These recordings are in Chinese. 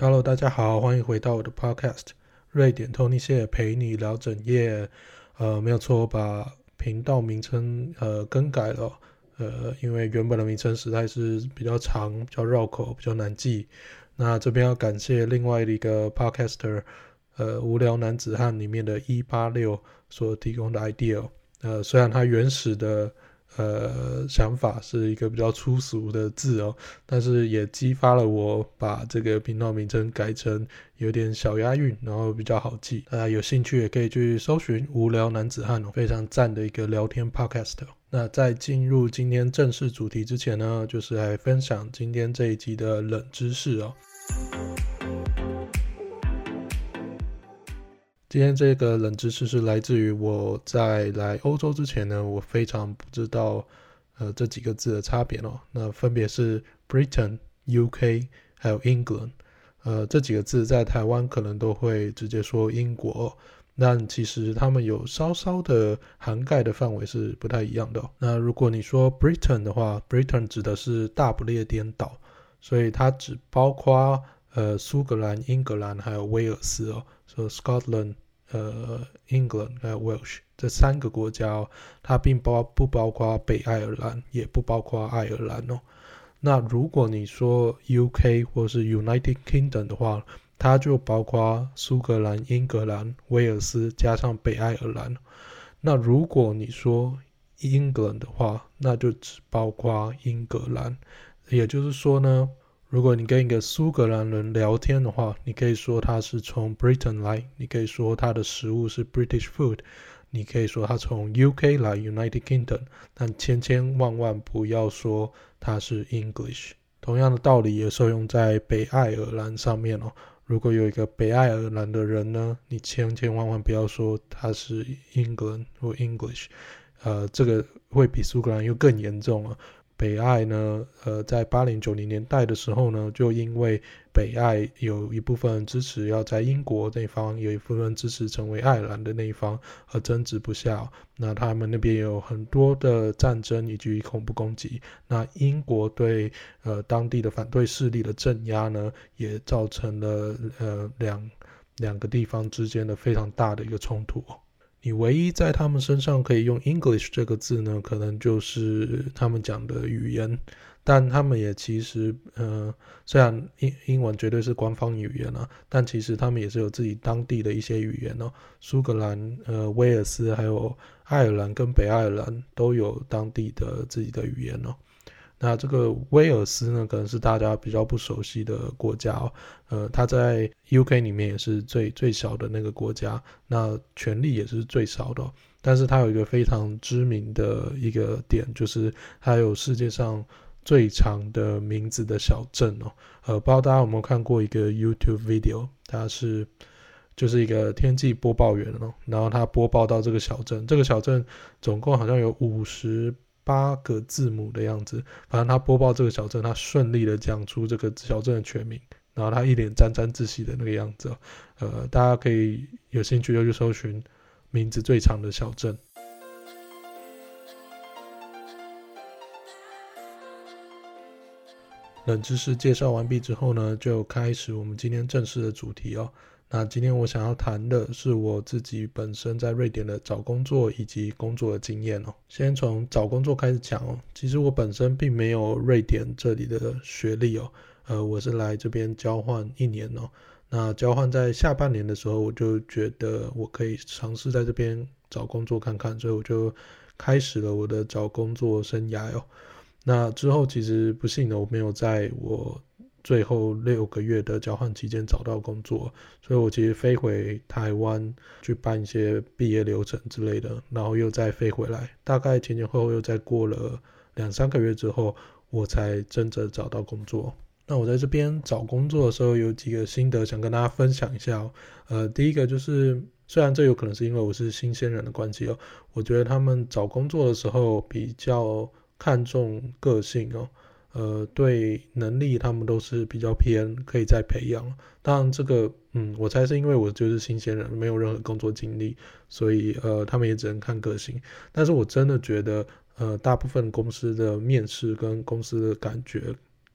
Hello，大家好，欢迎回到我的 Podcast，瑞典 Tony 谢陪你聊整夜。呃，没有错，我把频道名称呃更改了。呃，因为原本的名称实在是比较长、比较绕口、比较难记。那这边要感谢另外一个 Podcaster，呃，无聊男子汉里面的一八六所提供的 idea。呃，虽然他原始的。呃，想法是一个比较粗俗的字哦，但是也激发了我把这个频道名称改成有点小押韵，然后比较好记。大家有兴趣也可以去搜寻“无聊男子汉”哦，非常赞的一个聊天 podcast。那在进入今天正式主题之前呢，就是来分享今天这一集的冷知识哦。今天这个冷知识是来自于我在来欧洲之前呢，我非常不知道呃这几个字的差别哦。那分别是 Britain、UK 还有 England，呃这几个字在台湾可能都会直接说英国，但其实他们有稍稍的涵盖的范围是不太一样的。那如果你说 Britain 的话，Britain 指的是大不列颠岛，所以它只包括呃苏格兰、英格兰还有威尔斯哦。说 Scotland、呃 England 还有 Welsh 这三个国家哦，它并包不包括北爱尔兰，也不包括爱尔兰哦。那如果你说 UK 或是 United Kingdom 的话，它就包括苏格兰、英格兰、威尔斯加上北爱尔兰。那如果你说 England 的话，那就只包括英格兰。也就是说呢。如果你跟一个苏格兰人聊天的话，你可以说他是从 Britain 来，你可以说他的食物是 British food，你可以说他从 UK 来 United Kingdom，但千千万万不要说他是 English。同样的道理也适用在北爱尔兰上面哦。如果有一个北爱尔兰的人呢，你千千万万不要说他是 England 或 English，呃，这个会比苏格兰又更严重了。北爱呢，呃，在八零九零年代的时候呢，就因为北爱有一部分支持要在英国那方，有一部分支持成为爱尔兰的那一方，而争执不下。那他们那边有很多的战争以及恐怖攻击。那英国对呃当地的反对势力的镇压呢，也造成了呃两两个地方之间的非常大的一个冲突。你唯一在他们身上可以用 English 这个字呢，可能就是他们讲的语言，但他们也其实，呃，虽然英英文绝对是官方语言啊，但其实他们也是有自己当地的一些语言哦。苏格兰、呃，威尔斯还有爱尔兰跟北爱尔兰都有当地的自己的语言哦。那这个威尔斯呢，可能是大家比较不熟悉的国家哦。呃，它在 UK 里面也是最最小的那个国家，那权力也是最少的。但是它有一个非常知名的一个点，就是它有世界上最长的名字的小镇哦。呃，不知道大家有没有看过一个 YouTube video，它是就是一个天气播报员哦，然后他播报到这个小镇，这个小镇总共好像有五十。八个字母的样子，反正他播报这个小镇，他顺利的讲出这个小镇的全名，然后他一脸沾沾自喜的那个样子，呃，大家可以有兴趣就去搜寻名字最长的小镇。冷知识介绍完毕之后呢，就开始我们今天正式的主题哦。那今天我想要谈的是我自己本身在瑞典的找工作以及工作的经验哦。先从找工作开始讲哦。其实我本身并没有瑞典这里的学历哦，呃，我是来这边交换一年哦。那交换在下半年的时候，我就觉得我可以尝试在这边找工作看看，所以我就开始了我的找工作生涯哦。那之后其实不幸的我没有在我。最后六个月的交换期间找到工作，所以我其实飞回台湾去办一些毕业流程之类的，然后又再飞回来，大概前前后后又再过了两三个月之后，我才真正找到工作。那我在这边找工作的时候有几个心得想跟大家分享一下哦。呃，第一个就是，虽然这有可能是因为我是新鲜人的关系哦，我觉得他们找工作的时候比较看重个性哦。呃，对能力他们都是比较偏，可以再培养。当然，这个嗯，我猜是因为我就是新鲜人，没有任何工作经历，所以呃，他们也只能看个性。但是我真的觉得，呃，大部分公司的面试跟公司的感觉，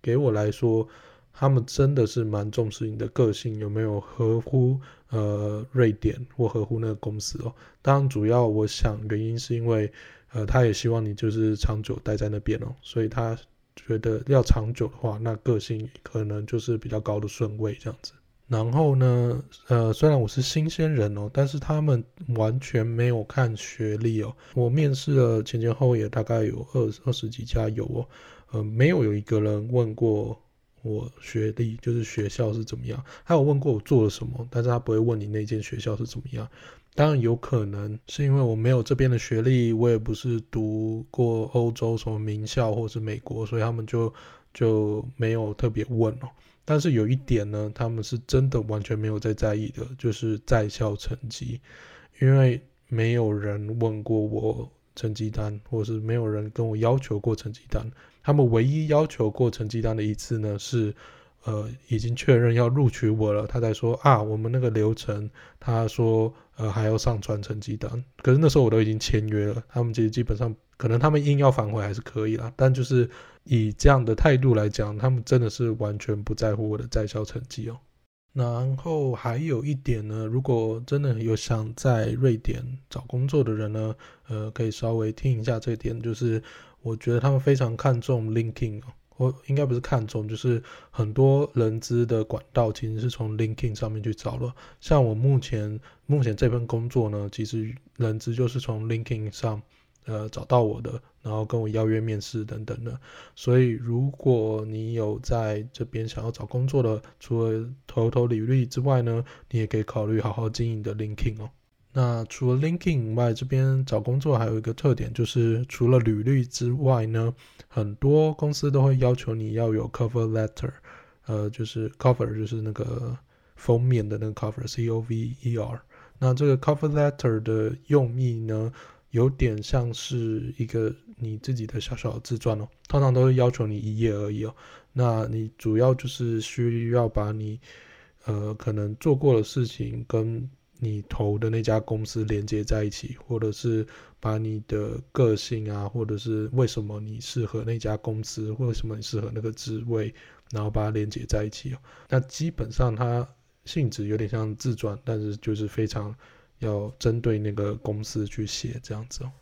给我来说他们真的是蛮重视你的个性有没有合乎呃瑞典或合乎那个公司哦。当然，主要我想原因是因为呃，他也希望你就是长久待在那边哦，所以他觉得要长久的话，那个性可能就是比较高的顺位这样子。然后呢，呃，虽然我是新鲜人哦，但是他们完全没有看学历哦。我面试了前前后也大概有二二十几家有哦，呃，没有有一个人问过我学历，就是学校是怎么样。他有问过我做了什么，但是他不会问你那间学校是怎么样。当然有可能是因为我没有这边的学历，我也不是读过欧洲什么名校或是美国，所以他们就就没有特别问哦。但是有一点呢，他们是真的完全没有在在意的，就是在校成绩，因为没有人问过我成绩单，或是没有人跟我要求过成绩单。他们唯一要求过成绩单的一次呢，是呃已经确认要录取我了，他才说啊，我们那个流程，他说呃还要上传成绩单。可是那时候我都已经签约了，他们其实基本上可能他们硬要反悔还是可以啦，但就是。以这样的态度来讲，他们真的是完全不在乎我的在校成绩哦。然后还有一点呢，如果真的有想在瑞典找工作的人呢，呃，可以稍微听一下这点，就是我觉得他们非常看重 LinkedIn 哦，我应该不是看重，就是很多人资的管道其实是从 LinkedIn 上面去找了。像我目前目前这份工作呢，其实人资就是从 LinkedIn 上。呃，找到我的，然后跟我邀约面试等等的。所以，如果你有在这边想要找工作的，除了投投履历之外呢，你也可以考虑好好经营的 Linkin 哦。那除了 LinkedIn 以外，这边找工作还有一个特点，就是除了履历之外呢，很多公司都会要求你要有 cover letter，呃，就是 cover 就是那个封面的那个 cover，C O V E R。那这个 cover letter 的用意呢，有点像是一个你自己的小小的自传哦，通常都会要求你一页而已哦。那你主要就是需要把你呃可能做过的事情跟你投的那家公司连接在一起，或者是把你的个性啊，或者是为什么你适合那家公司，或为什么你适合那个职位，然后把它连接在一起哦。那基本上它性质有点像自传，但是就是非常。要针对那个公司去写这样子哦。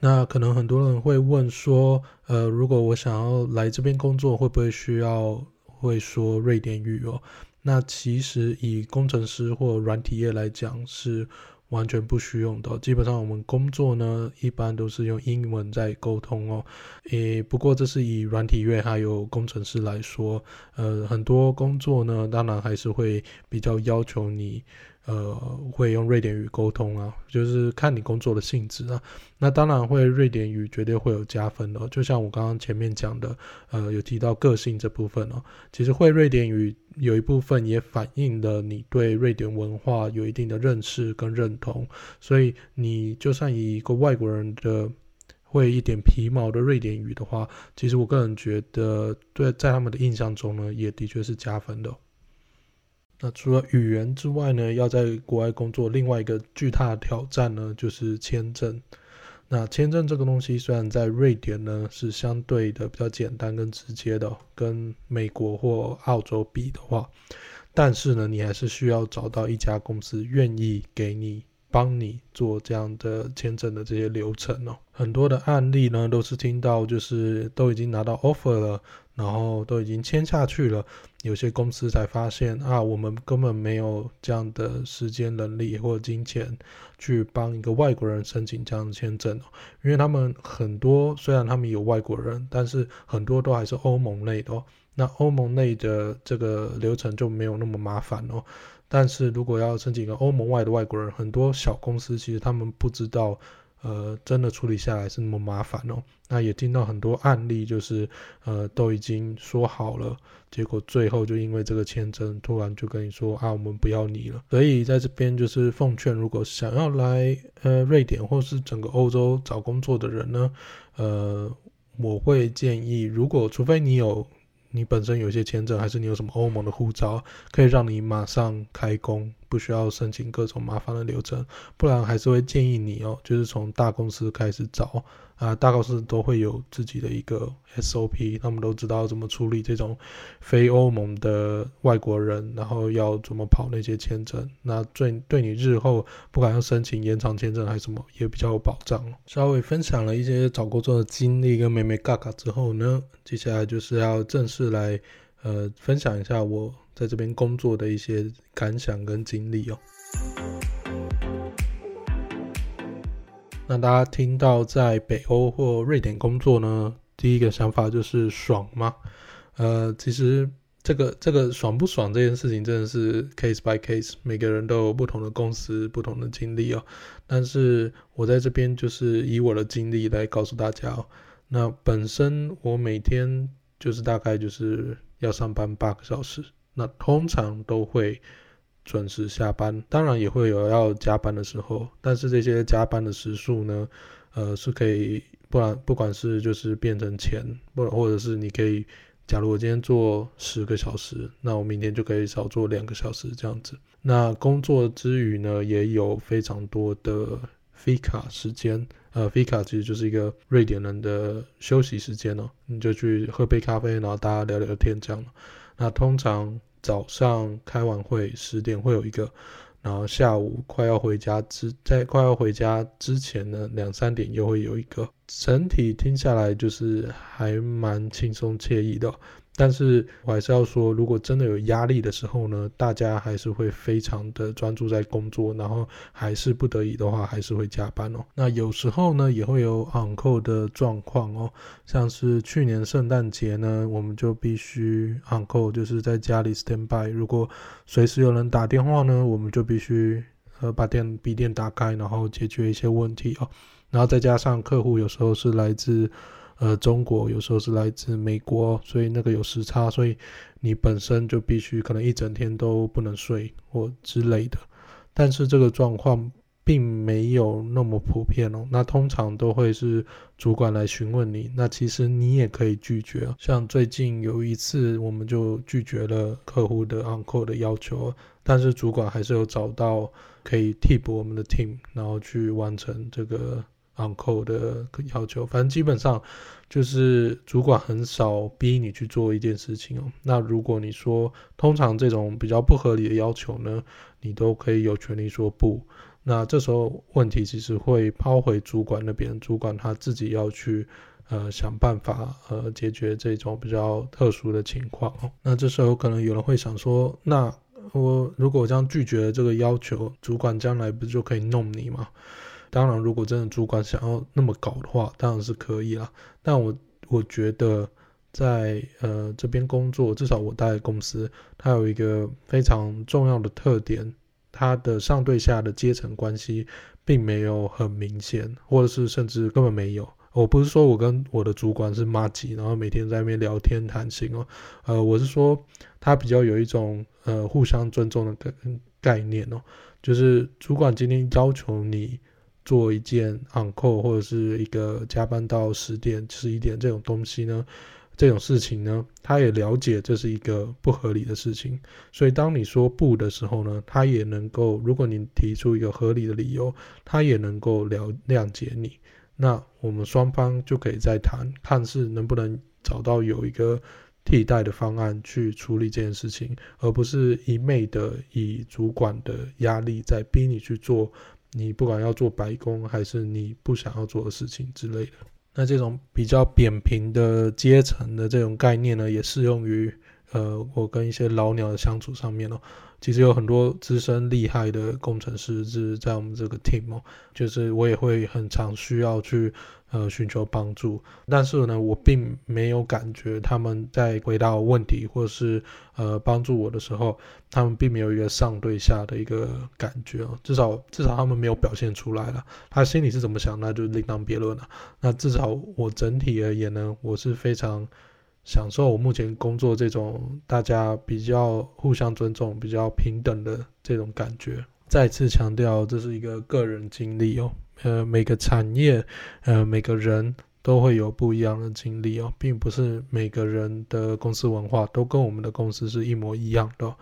那可能很多人会问说，呃，如果我想要来这边工作，会不会需要会说瑞典语哦？那其实以工程师或软体业来讲是。完全不需用的，基本上我们工作呢，一般都是用英文在沟通哦。诶，不过这是以软体业还有工程师来说，呃，很多工作呢，当然还是会比较要求你。呃，会用瑞典语沟通啊，就是看你工作的性质啊。那当然会瑞典语绝对会有加分的，就像我刚刚前面讲的，呃，有提到个性这部分哦。其实会瑞典语有一部分也反映了你对瑞典文化有一定的认识跟认同。所以你就算以一个外国人的会一点皮毛的瑞典语的话，其实我个人觉得，对，在他们的印象中呢，也的确是加分的。那除了语言之外呢，要在国外工作，另外一个巨大的挑战呢，就是签证。那签证这个东西，虽然在瑞典呢是相对的比较简单跟直接的，跟美国或澳洲比的话，但是呢，你还是需要找到一家公司愿意给你。帮你做这样的签证的这些流程哦，很多的案例呢都是听到就是都已经拿到 offer 了，然后都已经签下去了，有些公司才发现啊，我们根本没有这样的时间、能力或金钱去帮一个外国人申请这样的签证，因为他们很多虽然他们有外国人，但是很多都还是欧盟内的，那欧盟内的这个流程就没有那么麻烦哦。但是如果要申请一个欧盟外的外国人，很多小公司其实他们不知道，呃，真的处理下来是那么麻烦哦。那也听到很多案例，就是呃都已经说好了，结果最后就因为这个签证，突然就跟你说啊，我们不要你了。所以在这边就是奉劝，如果想要来呃瑞典或是整个欧洲找工作的人呢，呃，我会建议，如果除非你有。你本身有一些签证，还是你有什么欧盟的护照，可以让你马上开工，不需要申请各种麻烦的流程，不然还是会建议你哦，就是从大公司开始找。啊，大公司都会有自己的一个 SOP，他们都知道怎么处理这种非欧盟的外国人，然后要怎么跑那些签证。那对对你日后不管要申请延长签证还是什么，也比较有保障。稍微分享了一些找工作的经历跟美眉嘎嘎之后呢，接下来就是要正式来呃分享一下我在这边工作的一些感想跟经历哦。那大家听到在北欧或瑞典工作呢，第一个想法就是爽吗？呃，其实这个这个爽不爽这件事情真的是 case by case，每个人都有不同的公司、不同的经历哦。但是我在这边就是以我的经历来告诉大家哦。那本身我每天就是大概就是要上班八个小时，那通常都会。准时下班，当然也会有要加班的时候，但是这些加班的时数呢，呃，是可以，不然不管是就是变成钱，不或者是你可以，假如我今天做十个小时，那我明天就可以少做两个小时这样子。那工作之余呢，也有非常多的 fika 时间，呃，fika 其实就是一个瑞典人的休息时间哦，你就去喝杯咖啡，然后大家聊聊天这样。那通常。早上开完会十点会有一个，然后下午快要回家之在快要回家之前呢，两三点又会有一个。整体听下来就是还蛮轻松惬意的。但是我还是要说，如果真的有压力的时候呢，大家还是会非常的专注在工作，然后还是不得已的话，还是会加班哦。那有时候呢，也会有 on call 的状况哦，像是去年圣诞节呢，我们就必须 on call，就是在家里 stand by。如果随时有人打电话呢，我们就必须呃把电笔电打开，然后解决一些问题哦。然后再加上客户有时候是来自。呃，中国有时候是来自美国，所以那个有时差，所以你本身就必须可能一整天都不能睡或之类的。但是这个状况并没有那么普遍哦。那通常都会是主管来询问你，那其实你也可以拒绝。像最近有一次，我们就拒绝了客户的 on call 的要求，但是主管还是有找到可以替补我们的 team，然后去完成这个。Uncle 的要求，反正基本上就是主管很少逼你去做一件事情哦。那如果你说通常这种比较不合理的要求呢，你都可以有权利说不。那这时候问题其实会抛回主管那边，主管他自己要去呃想办法呃解决这种比较特殊的情况哦。那这时候可能有人会想说，那我如果这样拒绝了这个要求，主管将来不就可以弄你吗？当然，如果真的主管想要那么搞的话，当然是可以啦。但我我觉得在，呃这边工作，至少我待的公司，它有一个非常重要的特点，它的上对下的阶层关系并没有很明显，或者是甚至根本没有。我不是说我跟我的主管是麻吉，然后每天在那边聊天谈心哦。呃，我是说，他比较有一种呃互相尊重的概概念哦，就是主管今天要求你。做一件 on call 或者是一个加班到十点、十一点这种东西呢，这种事情呢，他也了解这是一个不合理的事情，所以当你说不的时候呢，他也能够，如果你提出一个合理的理由，他也能够了谅解你，那我们双方就可以再谈，看是能不能找到有一个替代的方案去处理这件事情，而不是一昧的以主管的压力在逼你去做。你不管要做白工，还是你不想要做的事情之类的，那这种比较扁平的阶层的这种概念呢，也适用于呃，我跟一些老鸟的相处上面哦。其实有很多资深厉害的工程师是在我们这个 team 哦，就是我也会很常需要去呃寻求帮助，但是呢，我并没有感觉他们在回答问题或是呃帮助我的时候，他们并没有一个上对下的一个感觉哦，至少至少他们没有表现出来了，他心里是怎么想，那就另当别论了。那至少我整体而言呢，我是非常。享受我目前工作这种大家比较互相尊重、比较平等的这种感觉。再次强调，这是一个个人经历哦。呃，每个产业，呃，每个人都会有不一样的经历哦，并不是每个人的公司文化都跟我们的公司是一模一样的。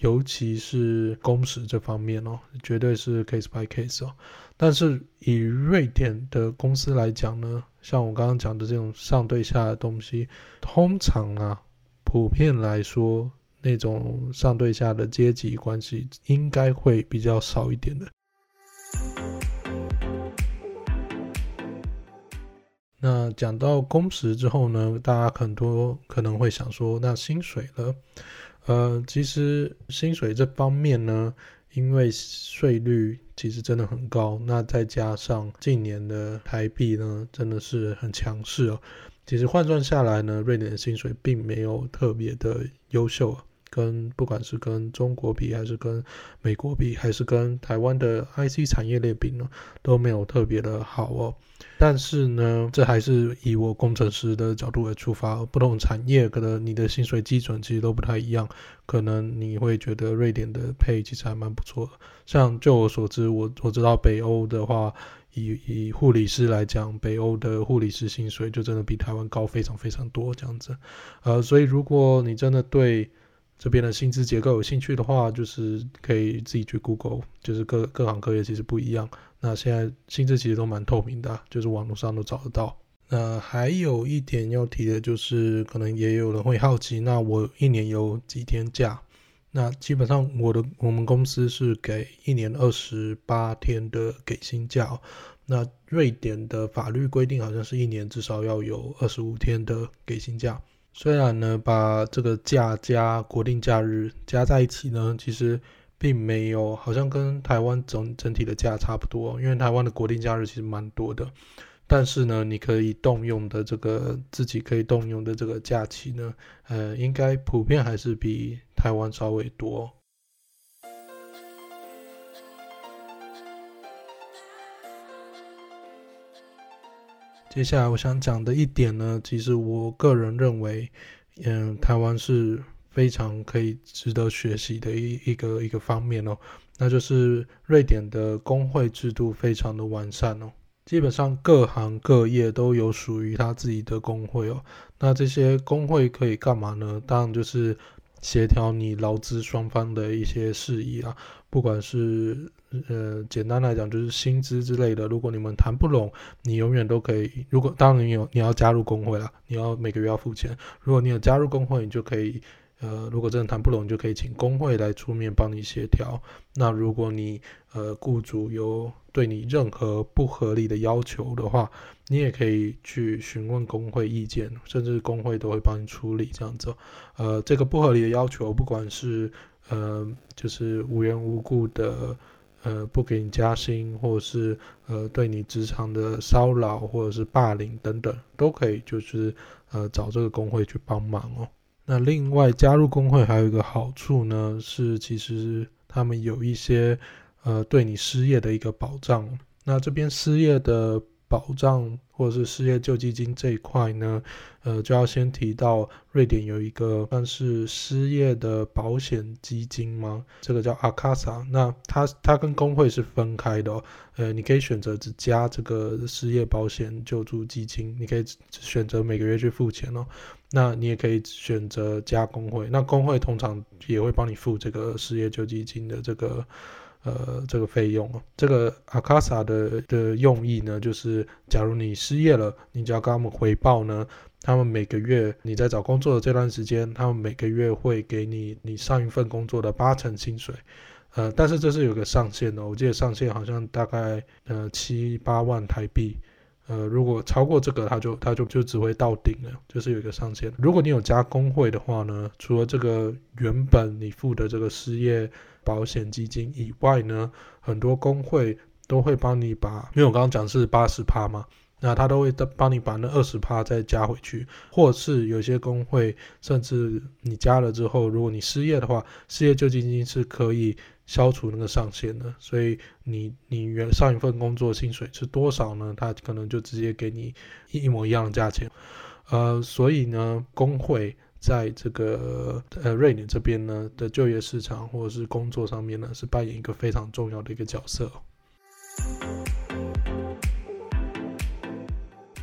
尤其是工时这方面哦，绝对是 case by case 哦。但是以瑞典的公司来讲呢，像我刚刚讲的这种上对下的东西，通常啊，普遍来说，那种上对下的阶级关系应该会比较少一点的。那讲到工时之后呢，大家很多可能会想说，那薪水呢？呃，其实薪水这方面呢，因为税率其实真的很高，那再加上近年的台币呢，真的是很强势哦。其实换算下来呢，瑞典的薪水并没有特别的优秀。跟不管是跟中国比，还是跟美国比，还是跟台湾的 IC 产业链比呢，都没有特别的好哦。但是呢，这还是以我工程师的角度来出发，不同产业可能你的薪水基准其实都不太一样，可能你会觉得瑞典的配其实还蛮不错的。像就我所知，我我知道北欧的话，以以护理师来讲，北欧的护理师薪水就真的比台湾高非常非常多这样子。呃，所以如果你真的对这边的薪资结构有兴趣的话，就是可以自己去 Google，就是各各行各业其实不一样。那现在薪资其实都蛮透明的，就是网络上都找得到。那还有一点要提的就是，可能也有人会好奇，那我一年有几天假？那基本上我的我们公司是给一年二十八天的给薪假。那瑞典的法律规定好像是一年至少要有二十五天的给薪假。虽然呢，把这个假加国定假日加在一起呢，其实并没有，好像跟台湾整整体的假差不多，因为台湾的国定假日其实蛮多的，但是呢，你可以动用的这个自己可以动用的这个假期呢，呃，应该普遍还是比台湾稍微多。接下来我想讲的一点呢，其实我个人认为，嗯，台湾是非常可以值得学习的一一个一个方面哦，那就是瑞典的工会制度非常的完善哦，基本上各行各业都有属于他自己的工会哦，那这些工会可以干嘛呢？当然就是协调你劳资双方的一些事宜啊，不管是。呃，简单来讲就是薪资之类的。如果你们谈不拢，你永远都可以。如果当然你有你要加入工会了，你要每个月要付钱。如果你有加入工会，你就可以。呃，如果真的谈不拢，就可以请工会来出面帮你协调。那如果你呃雇主有对你任何不合理的要求的话，你也可以去询问工会意见，甚至工会都会帮你处理这样子。呃，这个不合理的要求，不管是呃就是无缘无故的。呃，不给你加薪，或者是呃对你职场的骚扰，或者是霸凌等等，都可以就是呃找这个工会去帮忙哦。那另外加入工会还有一个好处呢，是其实他们有一些呃对你失业的一个保障。那这边失业的。保障或者是失业救济金这一块呢，呃，就要先提到瑞典有一个算是失业的保险基金吗？这个叫阿卡萨。那它它跟工会是分开的哦。呃，你可以选择只加这个失业保险救助基金，你可以选择每个月去付钱哦。那你也可以选择加工会，那工会通常也会帮你付这个失业救济金的这个。呃，这个费用，这个阿卡萨的的用意呢，就是假如你失业了，你只要跟他们回报呢，他们每个月你在找工作的这段时间，他们每个月会给你你上一份工作的八成薪水，呃，但是这是有个上限的，我记得上限好像大概呃七八万台币，呃，如果超过这个，他就他就就只会到顶了，就是有一个上限。如果你有加工会的话呢，除了这个原本你付的这个失业保险基金以外呢，很多工会都会帮你把，因为我刚刚讲是八十趴嘛，那他都会帮你把那二十趴再加回去，或是有些工会甚至你加了之后，如果你失业的话，失业救济金是可以消除那个上限的，所以你你原上一份工作薪水是多少呢？他可能就直接给你一一模一样的价钱，呃，所以呢，工会。在这个呃瑞典这边呢的就业市场或者是工作上面呢，是扮演一个非常重要的一个角色。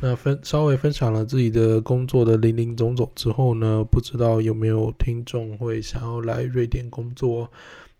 那分稍微分享了自己的工作的林林总总之后呢，不知道有没有听众会想要来瑞典工作？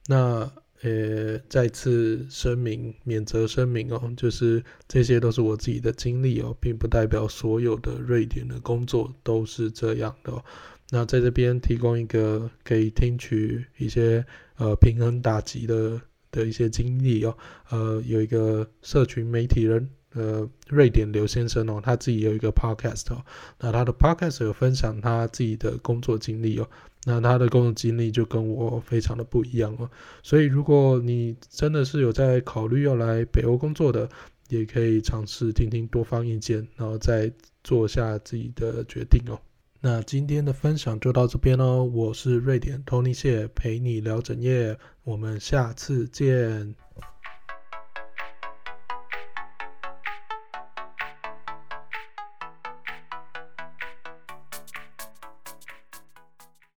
那呃，再次声明，免责声明哦，就是这些都是我自己的经历哦，并不代表所有的瑞典的工作都是这样的哦。那在这边提供一个可以听取一些呃平衡打击的的一些经历哦，呃，有一个社群媒体人。呃，瑞典刘先生哦，他自己有一个 podcast 哦，那他的 podcast 有分享他自己的工作经历哦，那他的工作经历就跟我非常的不一样哦，所以如果你真的是有在考虑要来北欧工作的，也可以尝试听听多方意见，然后再做下自己的决定哦。那今天的分享就到这边哦，我是瑞典 Tony 谢，陪你聊整夜，我们下次见。